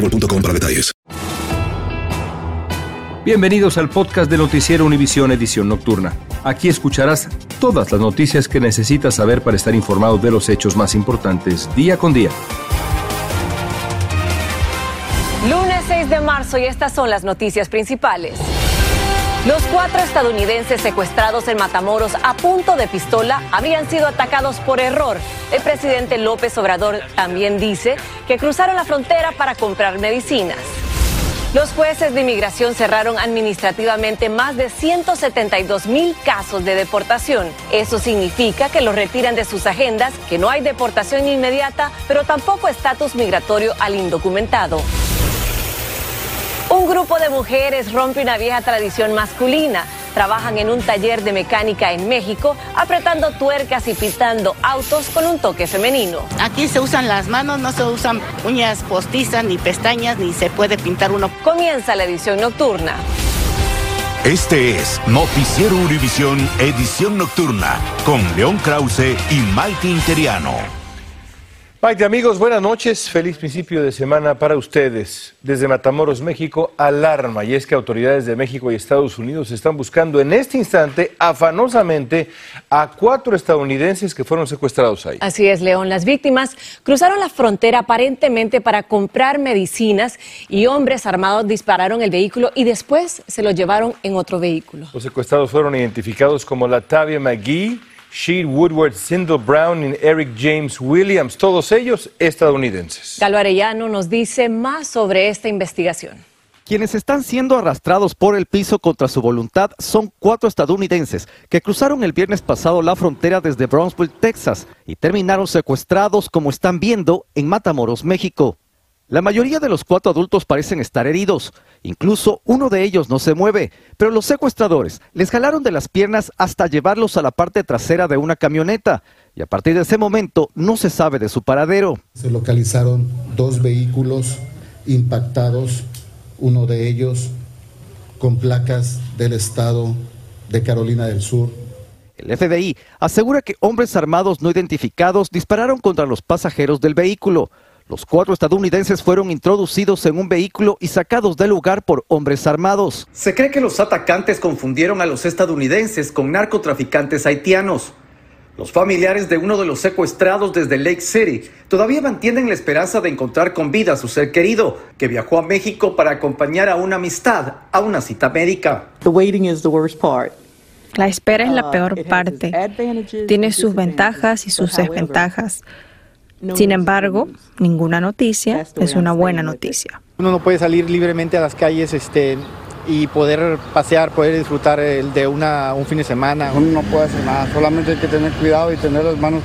boostmobile.com para detalles. Bienvenidos al podcast de Noticiero Univisión Edición Nocturna. Aquí escucharás todas las noticias que necesitas saber para estar informado de los hechos más importantes día con día. Lunes 6 de marzo y estas son las noticias principales. Los cuatro estadounidenses secuestrados en Matamoros a punto de pistola habían sido atacados por error. El presidente López Obrador también dice que cruzaron la frontera para comprar medicinas. Los jueces de inmigración cerraron administrativamente más de 172 mil casos de deportación. Eso significa que los retiran de sus agendas, que no hay deportación inmediata, pero tampoco estatus migratorio al indocumentado. Un grupo de mujeres rompe una vieja tradición masculina. Trabajan en un taller de mecánica en México, apretando tuercas y pintando autos con un toque femenino. Aquí se usan las manos, no se usan uñas postizas, ni pestañas, ni se puede pintar uno. Comienza la edición nocturna. Este es Noticiero Univisión Edición Nocturna con León Krause y Maite Interiano. Maite, amigos, buenas noches. Feliz principio de semana para ustedes. Desde Matamoros, México, alarma. Y es que autoridades de México y Estados Unidos están buscando en este instante afanosamente a cuatro estadounidenses que fueron secuestrados ahí. Así es, León. Las víctimas cruzaron la frontera aparentemente para comprar medicinas y hombres armados dispararon el vehículo y después se lo llevaron en otro vehículo. Los secuestrados fueron identificados como Latavia McGee. Sheed Woodward, Sindel Brown y Eric James Williams, todos ellos estadounidenses. Galo Arellano nos dice más sobre esta investigación. Quienes están siendo arrastrados por el piso contra su voluntad son cuatro estadounidenses que cruzaron el viernes pasado la frontera desde Brownsville, Texas, y terminaron secuestrados, como están viendo, en Matamoros, México. La mayoría de los cuatro adultos parecen estar heridos. Incluso uno de ellos no se mueve, pero los secuestradores les jalaron de las piernas hasta llevarlos a la parte trasera de una camioneta. Y a partir de ese momento no se sabe de su paradero. Se localizaron dos vehículos impactados, uno de ellos con placas del estado de Carolina del Sur. El FBI asegura que hombres armados no identificados dispararon contra los pasajeros del vehículo. Los cuatro estadounidenses fueron introducidos en un vehículo y sacados del lugar por hombres armados. Se cree que los atacantes confundieron a los estadounidenses con narcotraficantes haitianos. Los familiares de uno de los secuestrados desde Lake City todavía mantienen la esperanza de encontrar con vida a su ser querido, que viajó a México para acompañar a una amistad a una cita médica. La espera es la peor parte. Tiene sus ventajas y sus desventajas. Sin embargo, ninguna noticia es una buena noticia. Uno no puede salir libremente a las calles este, y poder pasear, poder disfrutar de una, un fin de semana. Uno no puede hacer nada, solamente hay que tener cuidado y tener las manos,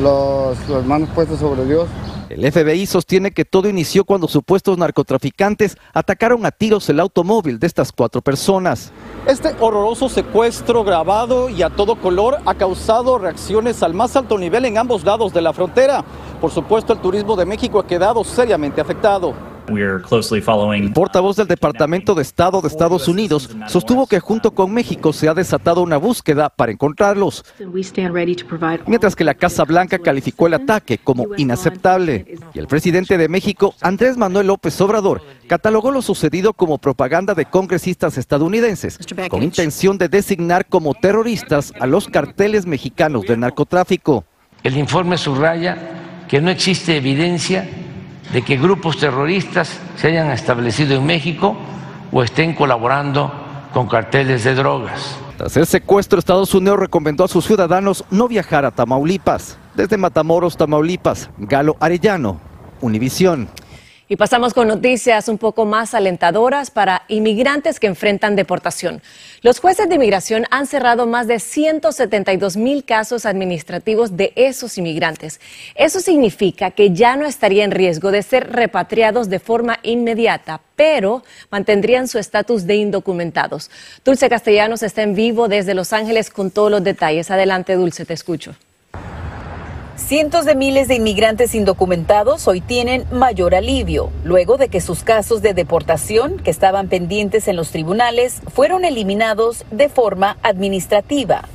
los, las manos puestas sobre Dios. El FBI sostiene que todo inició cuando supuestos narcotraficantes atacaron a tiros el automóvil de estas cuatro personas. Este horroroso secuestro grabado y a todo color ha causado reacciones al más alto nivel en ambos lados de la frontera. Por supuesto, el turismo de México ha quedado seriamente afectado. El portavoz del Departamento de Estado de Estados Unidos sostuvo que junto con México se ha desatado una búsqueda para encontrarlos, mientras que la Casa Blanca calificó el ataque como inaceptable. Y el presidente de México, Andrés Manuel López Obrador, catalogó lo sucedido como propaganda de congresistas estadounidenses, con intención de designar como terroristas a los carteles mexicanos del narcotráfico. El informe subraya que no existe evidencia de que grupos terroristas se hayan establecido en México o estén colaborando con carteles de drogas. Tras el secuestro, Estados Unidos recomendó a sus ciudadanos no viajar a Tamaulipas. Desde Matamoros, Tamaulipas, Galo Arellano, Univisión. Y pasamos con noticias un poco más alentadoras para inmigrantes que enfrentan deportación. Los jueces de inmigración han cerrado más de 172 mil casos administrativos de esos inmigrantes. Eso significa que ya no estaría en riesgo de ser repatriados de forma inmediata, pero mantendrían su estatus de indocumentados. Dulce Castellanos está en vivo desde Los Ángeles con todos los detalles. Adelante, Dulce, te escucho. Cientos de miles de inmigrantes indocumentados hoy tienen mayor alivio, luego de que sus casos de deportación, que estaban pendientes en los tribunales, fueron eliminados de forma administrativa.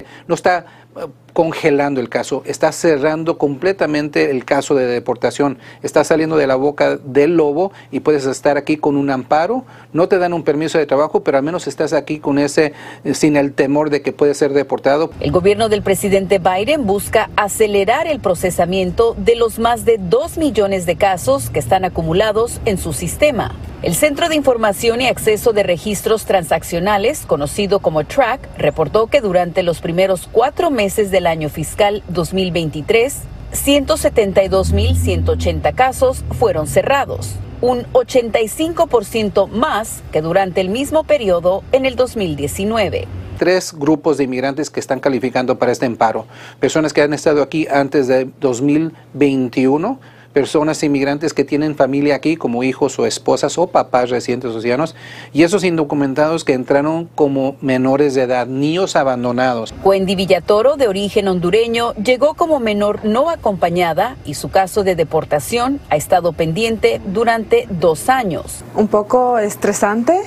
Congelando el caso, está cerrando completamente el caso de deportación, está saliendo de la boca del lobo y puedes estar aquí con un amparo, no te dan un permiso de trabajo, pero al menos estás aquí con ese sin el temor de que puede ser deportado. El gobierno del presidente Biden busca acelerar el procesamiento de los más de dos millones de casos que están acumulados en su sistema. El Centro de Información y Acceso de Registros Transaccionales, conocido como TRAC, reportó que durante los primeros cuatro meses del año fiscal 2023, 172.180 casos fueron cerrados, un 85% más que durante el mismo periodo en el 2019 tres grupos de inmigrantes que están calificando para este amparo. Personas que han estado aquí antes de 2021 personas inmigrantes que tienen familia aquí como hijos o esposas o papás recientes océanos y esos indocumentados que entraron como menores de edad, niños abandonados. Wendy Villatoro, de origen hondureño, llegó como menor no acompañada y su caso de deportación ha estado pendiente durante dos años. Un poco estresante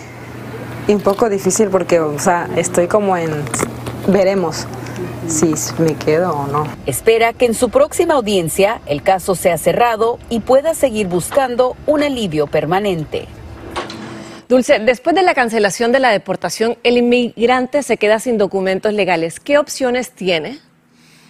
y un poco difícil porque, o sea, estoy como en veremos si me quedo o no. Espera que en su próxima audiencia el caso sea cerrado y pueda seguir buscando un alivio permanente. Dulce, después de la cancelación de la deportación, el inmigrante se queda sin documentos legales. ¿Qué opciones tiene?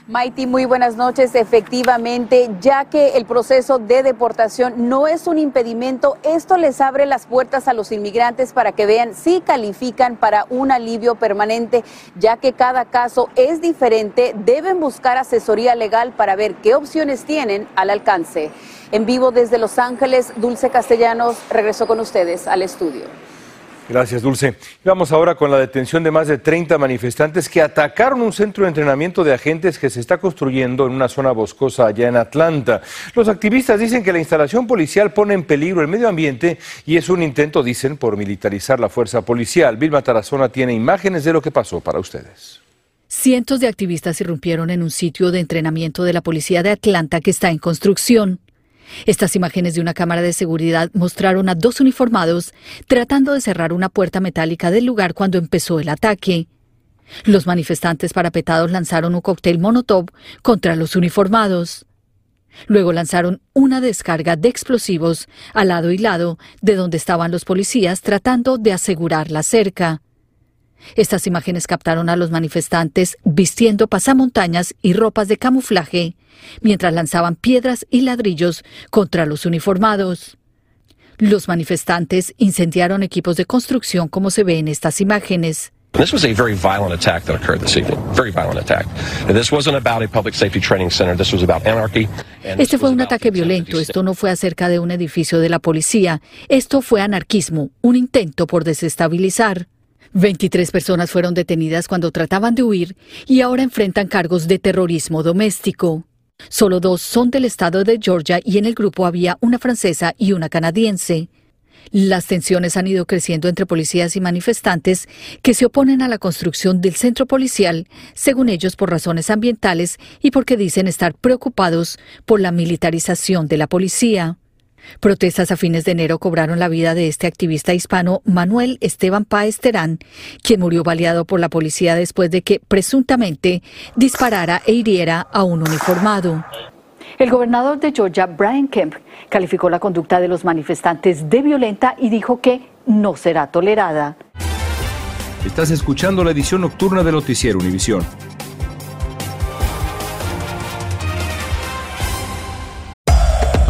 Maiti, muy buenas noches. Efectivamente, ya que el proceso de deportación no es un impedimento, esto les abre las puertas a los inmigrantes para que vean si califican para un alivio permanente, ya que cada caso es diferente, deben buscar asesoría legal para ver qué opciones tienen al alcance. En vivo desde Los Ángeles, Dulce Castellanos regresó con ustedes al estudio. Gracias, Dulce. Vamos ahora con la detención de más de 30 manifestantes que atacaron un centro de entrenamiento de agentes que se está construyendo en una zona boscosa allá en Atlanta. Los activistas dicen que la instalación policial pone en peligro el medio ambiente y es un intento, dicen, por militarizar la fuerza policial. Vilma Tarazona tiene imágenes de lo que pasó para ustedes. Cientos de activistas irrumpieron en un sitio de entrenamiento de la policía de Atlanta que está en construcción. Estas imágenes de una cámara de seguridad mostraron a dos uniformados tratando de cerrar una puerta metálica del lugar cuando empezó el ataque. Los manifestantes parapetados lanzaron un cóctel Molotov contra los uniformados. Luego lanzaron una descarga de explosivos al lado y lado de donde estaban los policías tratando de asegurar la cerca. Estas imágenes captaron a los manifestantes vistiendo pasamontañas y ropas de camuflaje mientras lanzaban piedras y ladrillos contra los uniformados. Los manifestantes incendiaron equipos de construcción como se ve en estas imágenes. Este fue un ataque violento. Esto no fue acerca de un edificio de la policía. Esto fue anarquismo, un intento por desestabilizar. 23 personas fueron detenidas cuando trataban de huir y ahora enfrentan cargos de terrorismo doméstico. Solo dos son del estado de Georgia y en el grupo había una francesa y una canadiense. Las tensiones han ido creciendo entre policías y manifestantes que se oponen a la construcción del centro policial, según ellos por razones ambientales y porque dicen estar preocupados por la militarización de la policía. Protestas a fines de enero cobraron la vida de este activista hispano Manuel Esteban Páez Terán, quien murió baleado por la policía después de que presuntamente disparara e hiriera a un uniformado. El gobernador de Georgia, Brian Kemp, calificó la conducta de los manifestantes de violenta y dijo que no será tolerada. Estás escuchando la edición nocturna de Noticiero Univisión.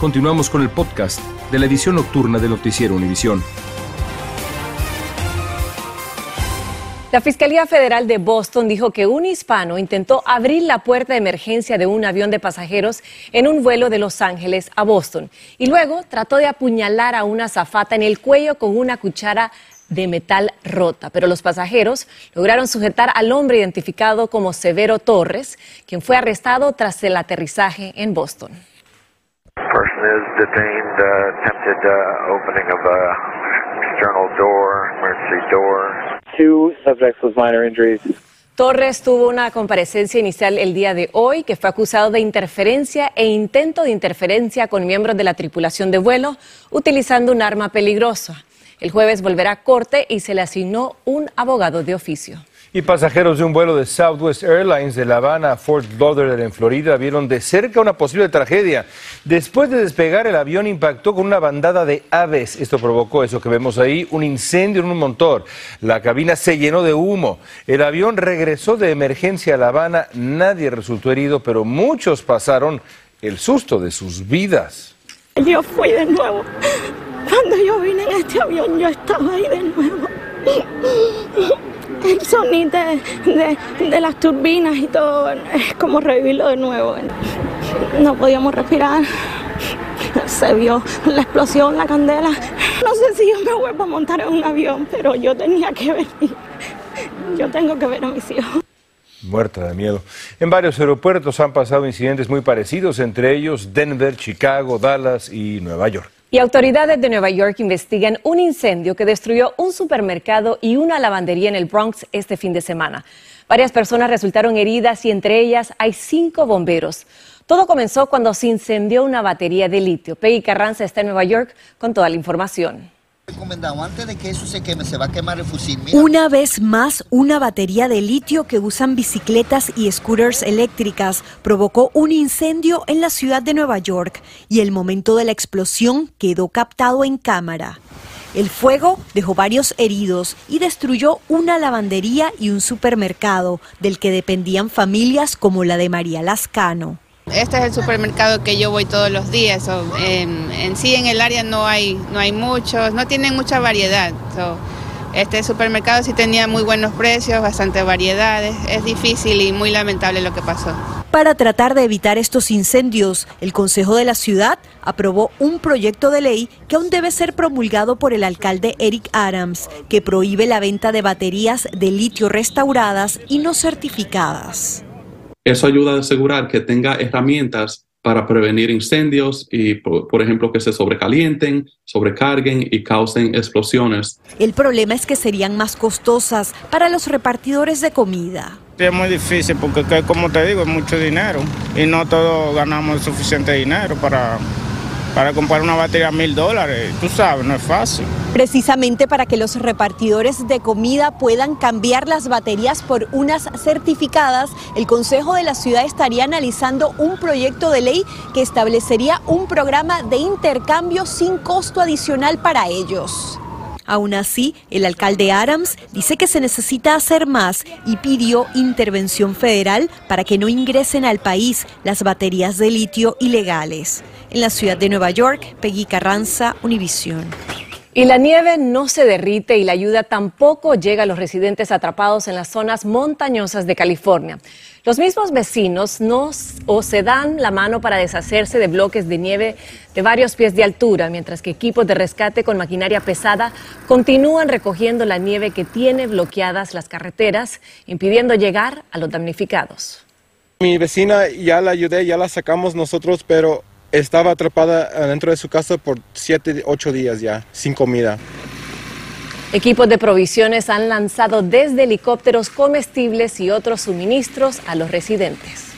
Continuamos con el podcast de la edición nocturna de Noticiero Univisión. La Fiscalía Federal de Boston dijo que un hispano intentó abrir la puerta de emergencia de un avión de pasajeros en un vuelo de Los Ángeles a Boston y luego trató de apuñalar a una zafata en el cuello con una cuchara de metal rota, pero los pasajeros lograron sujetar al hombre identificado como Severo Torres, quien fue arrestado tras el aterrizaje en Boston. Person is detained, uh, attempted uh, opening of a external door, emergency door. Two subjects with minor injuries. Torres tuvo una comparecencia inicial el día de hoy que fue acusado de interferencia e intento de interferencia con miembros de la tripulación de vuelo utilizando un arma peligrosa. El jueves volverá a corte y se le asignó un abogado de oficio. Y pasajeros de un vuelo de Southwest Airlines de La Habana a Fort Lauderdale en Florida vieron de cerca una posible tragedia. Después de despegar, el avión impactó con una bandada de aves. Esto provocó eso que vemos ahí, un incendio en un motor. La cabina se llenó de humo. El avión regresó de emergencia a La Habana. Nadie resultó herido, pero muchos pasaron el susto de sus vidas. Yo fui de nuevo. Cuando yo vine en este avión, yo estaba ahí de nuevo. El sonido de, de, de, las turbinas y todo, es como revivirlo de nuevo. No podíamos respirar. Se vio la explosión, la candela. No sé si yo me vuelvo a montar en un avión, pero yo tenía que venir. Yo tengo que ver a mis hijos. Muerta de miedo. En varios aeropuertos han pasado incidentes muy parecidos, entre ellos Denver, Chicago, Dallas y Nueva York. Y autoridades de Nueva York investigan un incendio que destruyó un supermercado y una lavandería en el Bronx este fin de semana. Varias personas resultaron heridas y entre ellas hay cinco bomberos. Todo comenzó cuando se incendió una batería de litio. Peggy Carranza está en Nueva York con toda la información. Una vez más, una batería de litio que usan bicicletas y scooters eléctricas provocó un incendio en la ciudad de Nueva York y el momento de la explosión quedó captado en cámara. El fuego dejó varios heridos y destruyó una lavandería y un supermercado del que dependían familias como la de María Lascano. Este es el supermercado que yo voy todos los días. En, sí en el área no hay, no hay muchos, no tienen mucha variedad. Este supermercado sí tenía muy buenos precios, bastante variedades. Es difícil y muy lamentable lo que pasó. Para tratar de evitar estos incendios, el Consejo de la Ciudad aprobó un proyecto de ley que aún debe ser promulgado por el alcalde Eric Adams, que prohíbe la venta de baterías de litio restauradas y no certificadas. Eso ayuda a asegurar que tenga herramientas para prevenir incendios y, por, por, ejemplo, que se sobrecalienten, sobrecarguen y causen explosiones. El problema es que serían más costosas para los repartidores de comida. Es muy difícil porque, como te digo, es mucho dinero y no todos ganamos suficiente dinero para para comprar una batería mil dólares. Tú sabes, no es fácil. Precisamente para que los repartidores de comida puedan cambiar las baterías por unas certificadas, el Consejo de la Ciudad estaría analizando un proyecto de ley que establecería un programa de intercambio sin costo adicional para ellos. Aún así, el alcalde Adams dice que se necesita hacer más y pidió intervención federal para que no ingresen al país las baterías de litio ilegales. En la ciudad de Nueva York, Peggy Carranza, Univisión. Y la nieve no se derrite y la ayuda tampoco llega a los residentes atrapados en las zonas montañosas de California. Los mismos vecinos no o se dan la mano para deshacerse de bloques de nieve de varios pies de altura, mientras que equipos de rescate con maquinaria pesada continúan recogiendo la nieve que tiene bloqueadas las carreteras, impidiendo llegar a los damnificados. Mi vecina ya la ayudé, ya la sacamos nosotros, pero estaba atrapada dentro de su casa por siete, ocho días ya, sin comida. Equipos de provisiones han lanzado desde helicópteros comestibles y otros suministros a los residentes.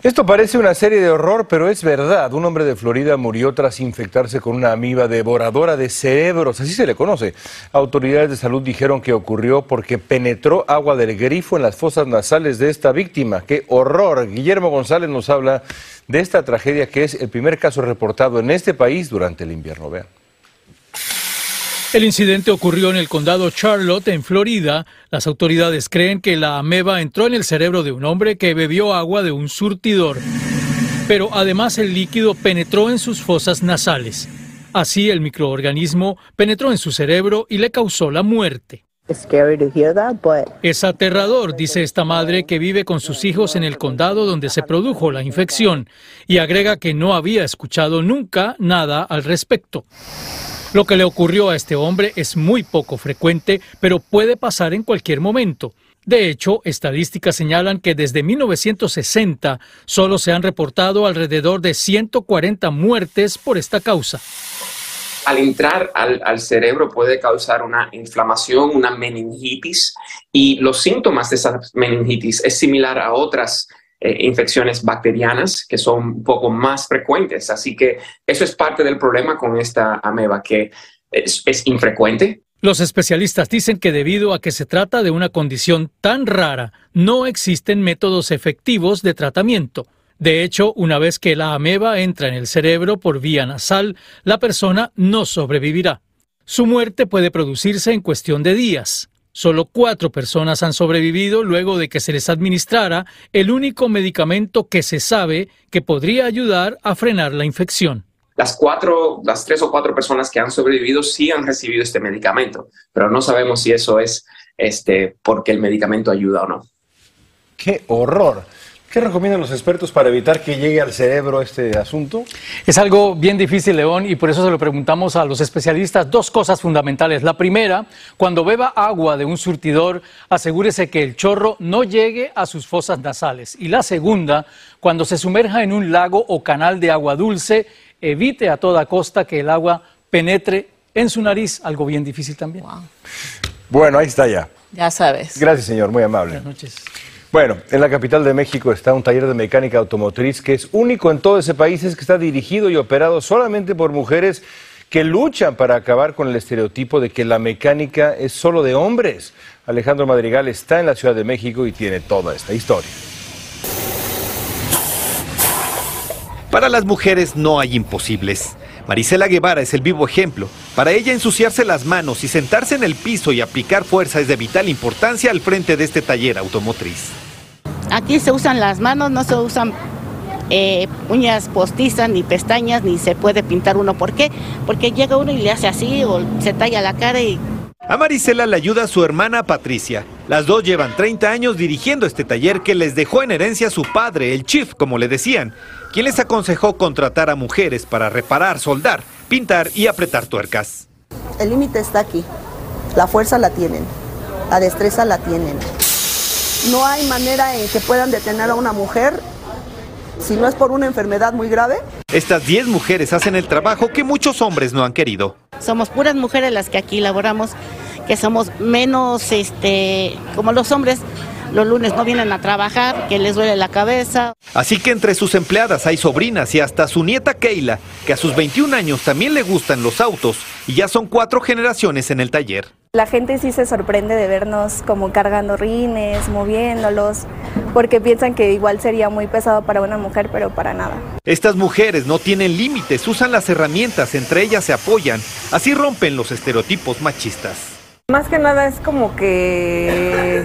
Esto parece una serie de horror, pero es verdad. Un hombre de Florida murió tras infectarse con una amiba devoradora de cerebros, así se le conoce. Autoridades de salud dijeron que ocurrió porque penetró agua del grifo en las fosas nasales de esta víctima. ¡Qué horror! Guillermo González nos habla de esta tragedia que es el primer caso reportado en este país durante el invierno. Vean. El incidente ocurrió en el condado Charlotte, en Florida. Las autoridades creen que la ameba entró en el cerebro de un hombre que bebió agua de un surtidor. Pero además el líquido penetró en sus fosas nasales. Así el microorganismo penetró en su cerebro y le causó la muerte. Es aterrador, dice esta madre que vive con sus hijos en el condado donde se produjo la infección, y agrega que no había escuchado nunca nada al respecto. Lo que le ocurrió a este hombre es muy poco frecuente, pero puede pasar en cualquier momento. De hecho, estadísticas señalan que desde 1960 solo se han reportado alrededor de 140 muertes por esta causa al entrar al, cerebro puede causar una inflamación, una meningitis y los síntomas de esa meningitis es similar a otras eh, infecciones bacterianas que son un poco más frecuentes. Así que eso es parte del problema con esta ameba que es, es infrecuente. Los especialistas dicen que debido a que se trata de una condición tan rara, no existen métodos efectivos de tratamiento. De hecho, una vez que la ameba entra en el cerebro por vía nasal, la persona no sobrevivirá. Su muerte puede producirse en cuestión de días. Solo cuatro personas han sobrevivido luego de que se les administrara el único medicamento que se sabe que podría ayudar a frenar la infección. Las cuatro, las tres o cuatro personas que han sobrevivido sí han recibido este medicamento, pero no sabemos si eso es este, porque el medicamento ayuda o no. ¡Qué horror! ¿Qué recomiendan los expertos para evitar que llegue al cerebro este asunto? Es algo bien difícil, León, y por eso se lo preguntamos a los especialistas. Dos cosas fundamentales. La primera, cuando beba agua de un surtidor, asegúrese que el chorro no llegue a sus fosas nasales. Y la segunda, cuando se sumerja en un lago o canal de agua dulce, evite a toda costa que el agua penetre en su nariz, algo bien difícil también. Bueno, ahí está ya. Ya sabes. Gracias, señor, muy amable. Buenas noches. Bueno, en la capital de México está un taller de mecánica automotriz que es único en todo ese país, es que está dirigido y operado solamente por mujeres que luchan para acabar con el estereotipo de que la mecánica es solo de hombres. Alejandro Madrigal está en la Ciudad de México y tiene toda esta historia. Para las mujeres no hay imposibles. Marisela Guevara es el vivo ejemplo. Para ella ensuciarse las manos y sentarse en el piso y aplicar fuerza es de vital importancia al frente de este taller automotriz. Aquí se usan las manos, no se usan eh, uñas postizas, ni pestañas, ni se puede pintar uno. ¿Por qué? Porque llega uno y le hace así o se talla la cara y... A Marisela le ayuda su hermana Patricia. Las dos llevan 30 años dirigiendo este taller que les dejó en herencia su padre, el chief, como le decían, quien les aconsejó contratar a mujeres para reparar, soldar, pintar y apretar tuercas. El límite está aquí. La fuerza la tienen, la destreza la tienen. No hay manera en que puedan detener a una mujer Si no es por una enfermedad muy grave. Estas 10 mujeres hacen el trabajo que muchos hombres no han querido. Somos puras mujeres las que aquí laboramos, que somos menos, este, como los hombres, los lunes no vienen a trabajar, que les duele la cabeza. Así que entre sus empleadas hay sobrinas y hasta su nieta Keila, que a sus 21 años también le gustan los autos y ya son cuatro generaciones en el taller. La gente sí se sorprende de vernos como cargando rines, moviéndolos, porque piensan que igual sería muy pesado para una mujer, pero para nada. Estas mujeres no tienen límites, usan las herramientas, entre ellas se apoyan, así rompen los estereotipos machistas. Más que nada es como que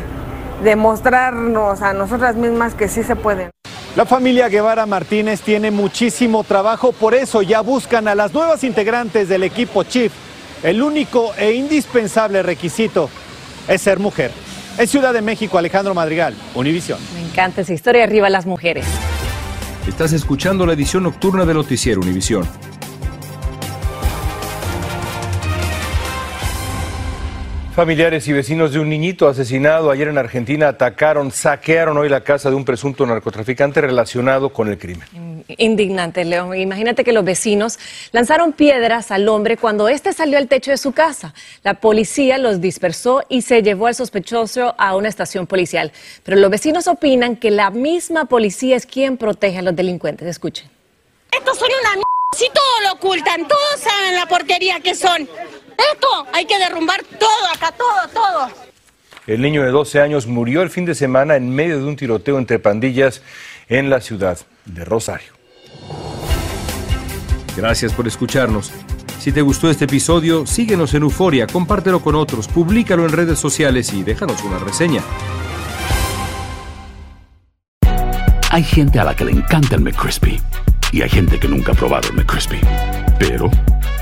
demostrarnos a nosotras mismas que sí se pueden. La familia Guevara Martínez tiene muchísimo trabajo, por eso ya buscan a las nuevas integrantes del equipo Chief. El único e indispensable requisito es ser mujer. En Ciudad de México, Alejandro Madrigal, Univisión. Me encanta esa historia, arriba las mujeres. Estás escuchando la edición nocturna de Noticiero Univisión. Familiares y vecinos de un niñito asesinado ayer en Argentina atacaron, saquearon hoy la casa de un presunto narcotraficante relacionado con el crimen. Indignante, León. Imagínate que los vecinos lanzaron piedras al hombre cuando éste salió al techo de su casa. La policía los dispersó y se llevó al sospechoso a una estación policial. Pero los vecinos opinan que la misma policía es quien protege a los delincuentes. Escuchen. Estos son una mierda. Si todo lo ocultan, todos saben la porquería que son. Esto hay que derrumbar todo acá, todo, todo. El niño de 12 años murió el fin de semana en medio de un tiroteo entre pandillas en la ciudad de Rosario. Gracias por escucharnos. Si te gustó este episodio, síguenos en Euforia, compártelo con otros, públicalo en redes sociales y déjanos una reseña. Hay gente a la que le encanta el McCrispy y hay gente que nunca ha probado el McCrispy. Pero